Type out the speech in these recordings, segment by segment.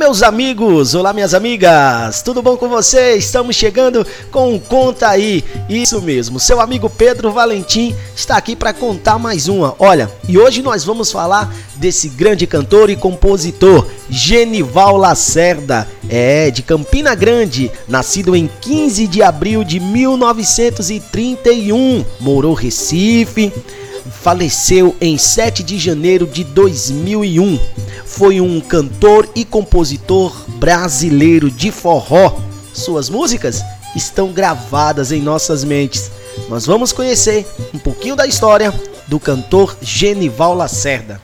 meus amigos, olá minhas amigas, tudo bom com vocês? Estamos chegando com o Conta Aí, isso mesmo, seu amigo Pedro Valentim está aqui para contar mais uma. Olha, e hoje nós vamos falar desse grande cantor e compositor, Genival Lacerda, é de Campina Grande, nascido em 15 de abril de 1931, morou Recife faleceu em 7 de janeiro de 2001. Foi um cantor e compositor brasileiro de forró. Suas músicas estão gravadas em nossas mentes. Nós vamos conhecer um pouquinho da história do cantor Genival Lacerda.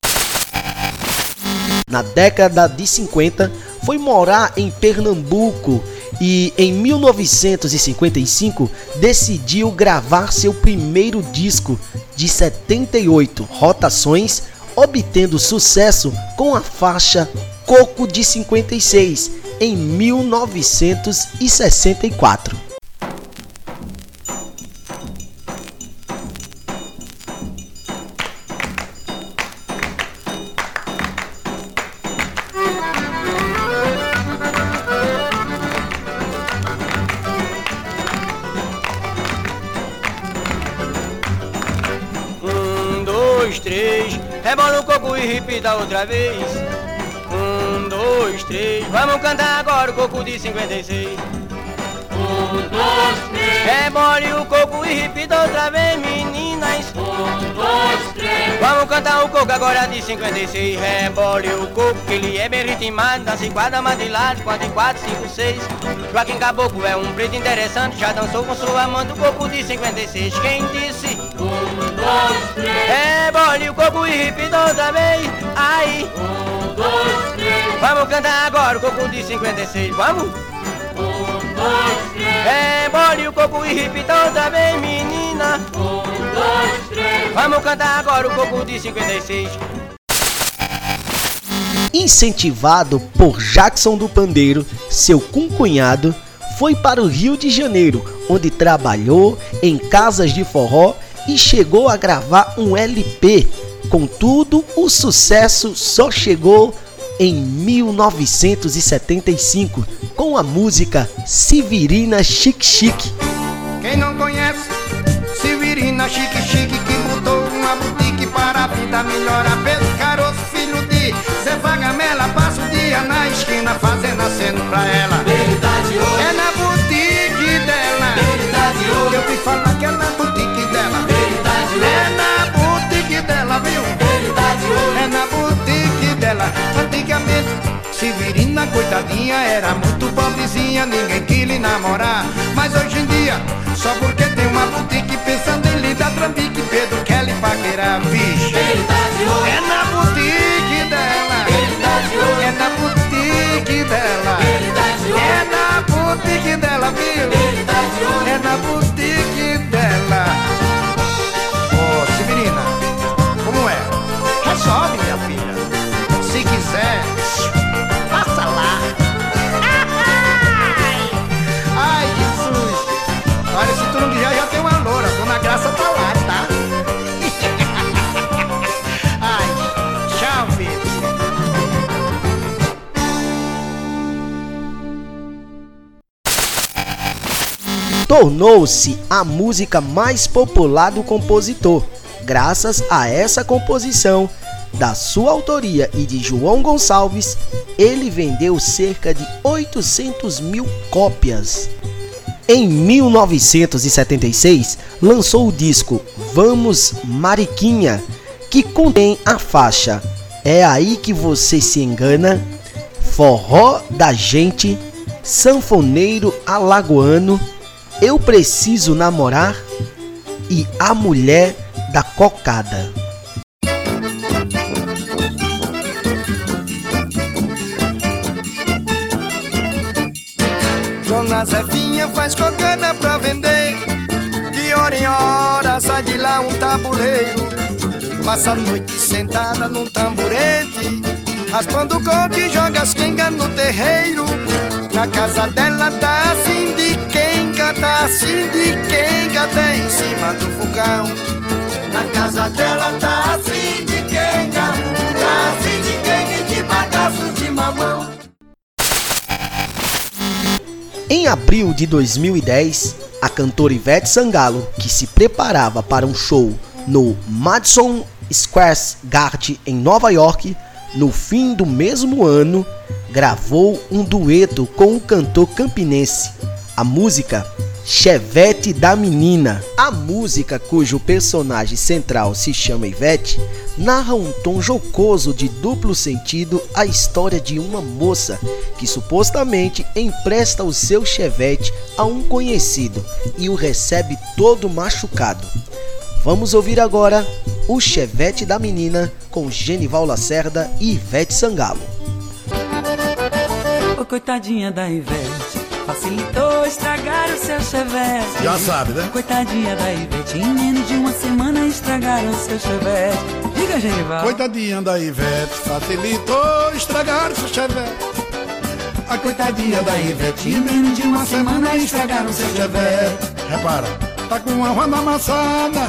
Na década de 50, foi morar em Pernambuco e em 1955 decidiu gravar seu primeiro disco de 78 rotações, obtendo sucesso com a faixa Coco de 56 em 1964. dois, três, rebola o coco e repita outra vez. Um, dois, três, vamos cantar agora o coco de 56. Um, dois, três, rebole o coco e repita outra vez, meninas. Um, dois, três, vamos cantar o coco agora de 56. Rebole o coco, que ele é bem ritmado, dança em quadra, madrilhado, 4 em 4, 5, 6. Joaquim Caboclo é um preto interessante, já dançou com sua amante o coco de 56. Quem disse? Um, dois, três, rebole o coco e repita outra vez. Aí. Um, dois, três, vamos cantar agora o coco de 56. Vamos? Um, dois, três, rebole o coco e repita outra vez, menina. Um, dois, três, vamos cantar agora o coco de 56. Incentivado por Jackson do Pandeiro, seu concunhado, foi para o Rio de Janeiro, onde trabalhou em casas de forró e chegou a gravar um LP. Contudo, o sucesso só chegou em 1975 com a música Severina Chique Chique. Quem não conhece Severina Chique Chique que mudou uma boutique para a vida melhora Pedro Caroço, filho de Zé Vagamela passa o dia na esquina fazendo aceno pra ela. Verdade É na boutique dela. Verdade Eu te falar que é na boutique dela. Verdade É na boutique dela, viu? verdade É na boutique dela. Antigamente Severina, coitadinha, era muito pobrezinha Ninguém quis lhe namorar. Mas hoje em dia, só porque tem uma boutique Pensando em lhe dar trambique Pedro quer lhe paquerar, vixe. Verdade hoje, É na boutique dela. Verdade hoje, É na boutique dela. Verdade hoje, É na boutique dela, viu? verdade hoje, É na boutique tornou-se a música mais popular do compositor. Graças a essa composição, da sua autoria e de João Gonçalves, ele vendeu cerca de 800 mil cópias. Em 1976, lançou o disco Vamos Mariquinha, que contém a faixa É aí que você se engana, Forró da Gente, Sanfoneiro Alagoano, Eu Preciso Namorar e A Mulher da Cocada. Dona Zefinha faz cocada pra vender. De hora em hora sai de lá um tabuleiro Passa a noite sentada num tamborete Raspando coco e joga as quengas no terreiro. Na casa dela tá assim de quenga Tá assim de quenga até em cima do fogão. Na casa dela tá assim de quenga Tá assim de quenga e de bagaço de mamão. Em abril de 2010, a cantora Ivete Sangalo, que se preparava para um show no Madison Square Garden em Nova York, no fim do mesmo ano, gravou um dueto com o cantor campinense. A música Chevette da Menina. A música, cujo personagem central se chama Ivete, narra um tom jocoso de duplo sentido a história de uma moça que supostamente empresta o seu Chevette a um conhecido e o recebe todo machucado. Vamos ouvir agora o Chevette da Menina com Genival Lacerda e Ivete Sangalo. Ô, coitadinha da Ivete Facilitou estragar o seu chevette. Já sabe, né? Coitadinha da Ivete, em menos de uma semana estragaram o seu chevette. Diga, Genival. Coitadinha da Ivete, facilitou estragar o seu chevette. A coitadinha da Ivete, em menos de uma semana estragaram o seu chevette. Repara, tá com a roda amassada,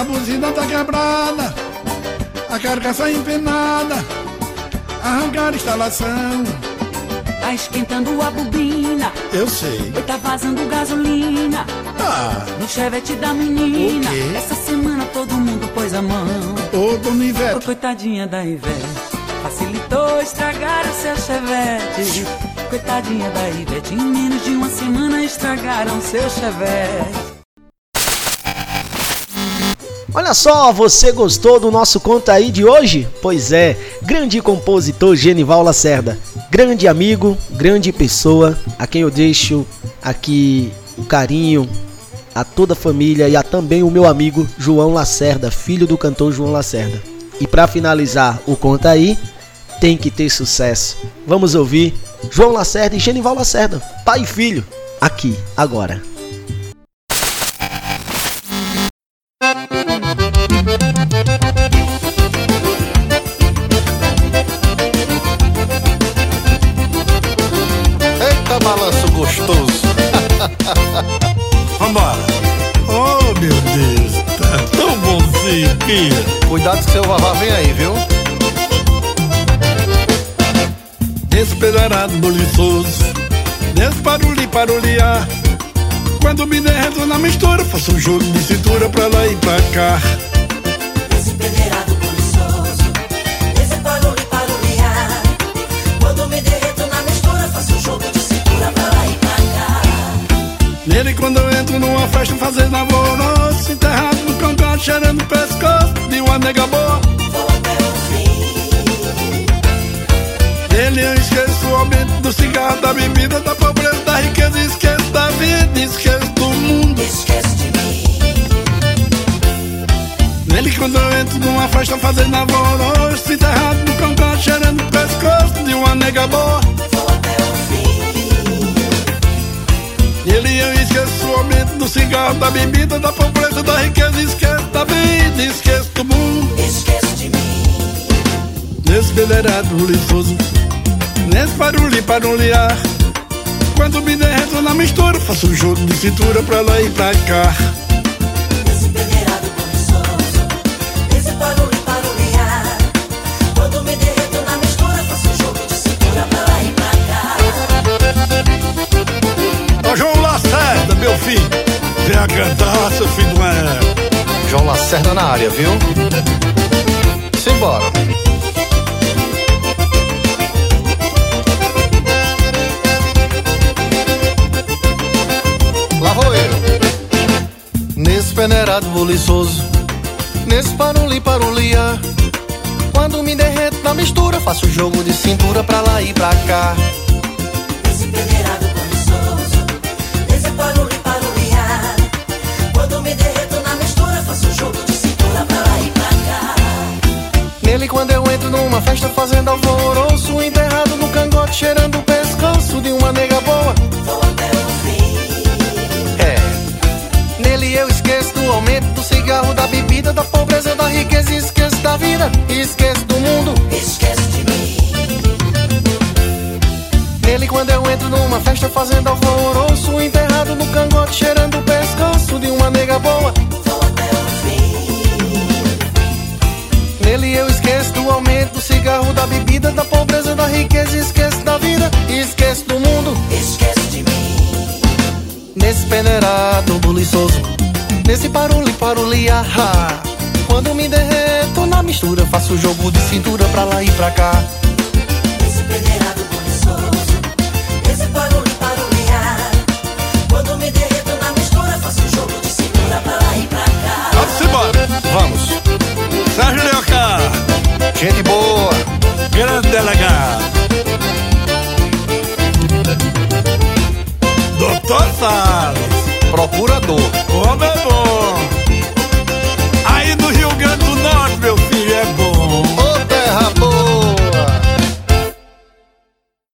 a buzina tá quebrada, a carcaça empenada, arrancar a instalação. Tá esquentando a bobina. Eu sei. Oi, tá vazando gasolina. Ah. No chevette da menina. Essa semana todo mundo pôs a mão. Ô, dona Ô, Ivete, coitadinha da Ivete. Facilitou estragar o seu chevette. Coitadinha da Ivete. Em menos de uma semana estragaram seu chevette. Olha só, você gostou do nosso conto aí de hoje? Pois é, grande compositor Genival Lacerda, grande amigo, grande pessoa, a quem eu deixo aqui o carinho a toda a família e a também o meu amigo João Lacerda, filho do cantor João Lacerda. E para finalizar o conto aí, tem que ter sucesso. Vamos ouvir João Lacerda e Genival Lacerda, pai e filho, aqui agora. Cuidado que seu vavá vem aí, viu? Desesperado, buliçoso Desparuli, paruliar Quando me derreto na mistura Faço um jogo de cintura pra lá e pra cá buliçoso, esse barulho paruliar. Quando me derreto na mistura, faço um jogo de cintura pra lá e pra cá. Nele quando eu entro numa festa fazendo cangote, cheirando o pescoço De uma nega boa Vou até o fim. Nele eu esqueço o aumento do cigarro Da bebida, da pobreza, da riqueza Esqueço da vida, esqueço do mundo Esquece de mim. Nele quando eu entro numa festa fazendo alvoroço Enterrado no cangote, cheirando o pescoço De uma nega boa cigarro, da bebida, da pobreza, da riqueza, esqueço da vida, esqueço do mundo. Esquece de mim. Nesse federado buliçoso, nesse barulho parulhar. Quando me derreto na mistura, faço um jogo de cintura pra lá e pra cá. Lacerda na área, viu? Simbora. Lá vou. Nesse peneirado buliçoso, nesse paruli parulia. Quando me derreto na mistura, faço jogo de cintura pra lá e pra cá. Festa fazendo alvoroço Enterrado no cangote cheirando o pescoço de uma nega boa Vou até o fim. É Nele eu esqueço do aumento do cigarro, da bebida, da pobreza, da riqueza Esqueço da vida, esqueço do mundo Esquece de mim. Nele quando eu entro numa festa fazendo alvoroço Enterrado no cangote cheirando o pescoço de uma nega boa Vou até o fim. Nele eu esqueço do aumento, do cigarro, da bebida, da pobreza, da riqueza. Esquece da vida, esquece do mundo, esquece de mim. Nesse peneirado buliçoso, nesse barulho, barulho, Quando me derreto na mistura, faço jogo de cintura pra lá e pra cá. Gente boa. Grande delegado. Doutor Salles. Procurador. Como é bom.